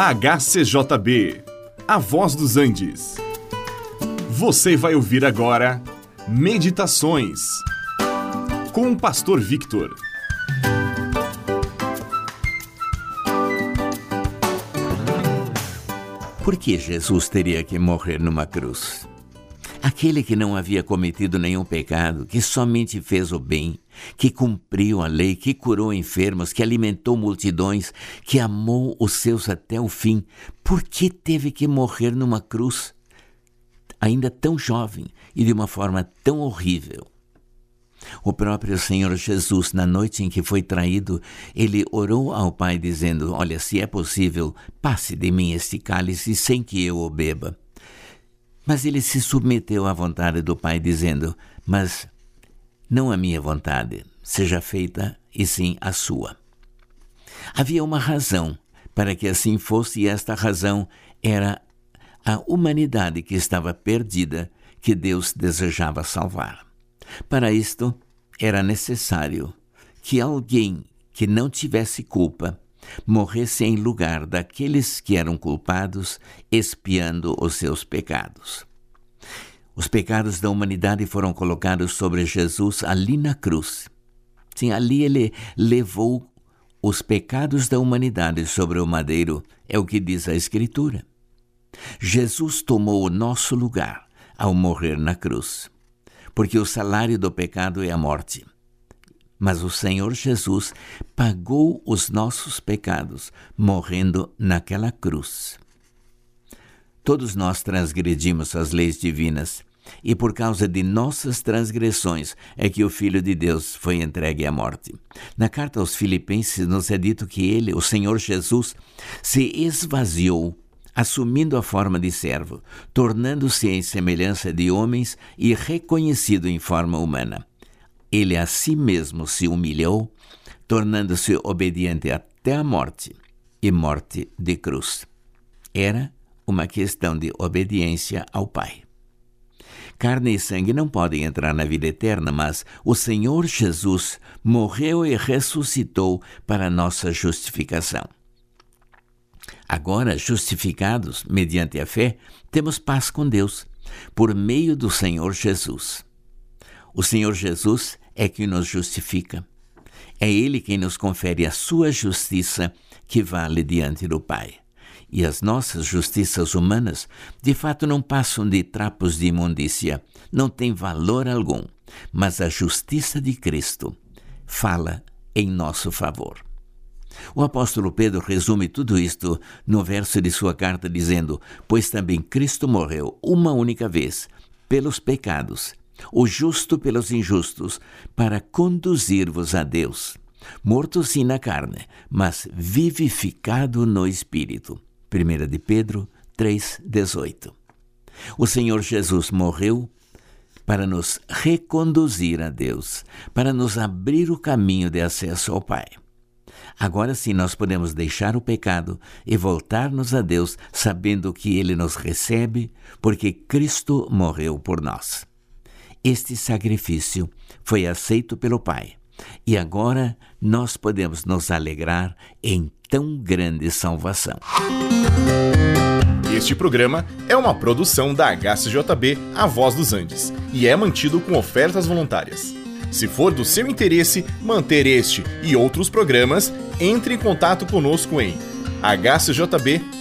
HCJB, A Voz dos Andes. Você vai ouvir agora Meditações com o Pastor Victor. Por que Jesus teria que morrer numa cruz? Aquele que não havia cometido nenhum pecado, que somente fez o bem, que cumpriu a lei, que curou enfermos, que alimentou multidões, que amou os seus até o fim, por que teve que morrer numa cruz? Ainda tão jovem e de uma forma tão horrível. O próprio Senhor Jesus, na noite em que foi traído, ele orou ao Pai, dizendo: Olha, se é possível, passe de mim este cálice sem que eu o beba. Mas ele se submeteu à vontade do Pai, dizendo: Mas não a minha vontade seja feita, e sim a sua. Havia uma razão para que assim fosse, e esta razão era a humanidade que estava perdida, que Deus desejava salvar. Para isto, era necessário que alguém que não tivesse culpa morresse em lugar daqueles que eram culpados, expiando os seus pecados. Os pecados da humanidade foram colocados sobre Jesus ali na cruz. Sim, ali ele levou os pecados da humanidade sobre o madeiro, é o que diz a Escritura. Jesus tomou o nosso lugar ao morrer na cruz, porque o salário do pecado é a morte. Mas o Senhor Jesus pagou os nossos pecados, morrendo naquela cruz. Todos nós transgredimos as leis divinas, e por causa de nossas transgressões é que o Filho de Deus foi entregue à morte. Na carta aos Filipenses nos é dito que ele, o Senhor Jesus, se esvaziou assumindo a forma de servo, tornando-se em semelhança de homens e reconhecido em forma humana ele a si mesmo se humilhou, tornando-se obediente até a morte e morte de cruz. Era uma questão de obediência ao Pai. Carne e sangue não podem entrar na vida eterna, mas o Senhor Jesus morreu e ressuscitou para nossa justificação. Agora, justificados mediante a fé, temos paz com Deus, por meio do Senhor Jesus. O Senhor Jesus é quem nos justifica. É Ele quem nos confere a sua justiça que vale diante do Pai. E as nossas justiças humanas, de fato, não passam de trapos de imundícia, não têm valor algum, mas a justiça de Cristo fala em nosso favor. O apóstolo Pedro resume tudo isto no verso de sua carta dizendo: Pois também Cristo morreu uma única vez pelos pecados o justo pelos injustos, para conduzir-vos a Deus. Morto sim na carne, mas vivificado no Espírito. 1 de Pedro 3,18. O Senhor Jesus morreu para nos reconduzir a Deus, para nos abrir o caminho de acesso ao Pai. Agora sim nós podemos deixar o pecado e voltar-nos a Deus, sabendo que Ele nos recebe, porque Cristo morreu por nós. Este sacrifício foi aceito pelo Pai. E agora nós podemos nos alegrar em tão grande salvação. Este programa é uma produção da HCJB A Voz dos Andes e é mantido com ofertas voluntárias. Se for do seu interesse manter este e outros programas, entre em contato conosco em hcjb.com.br.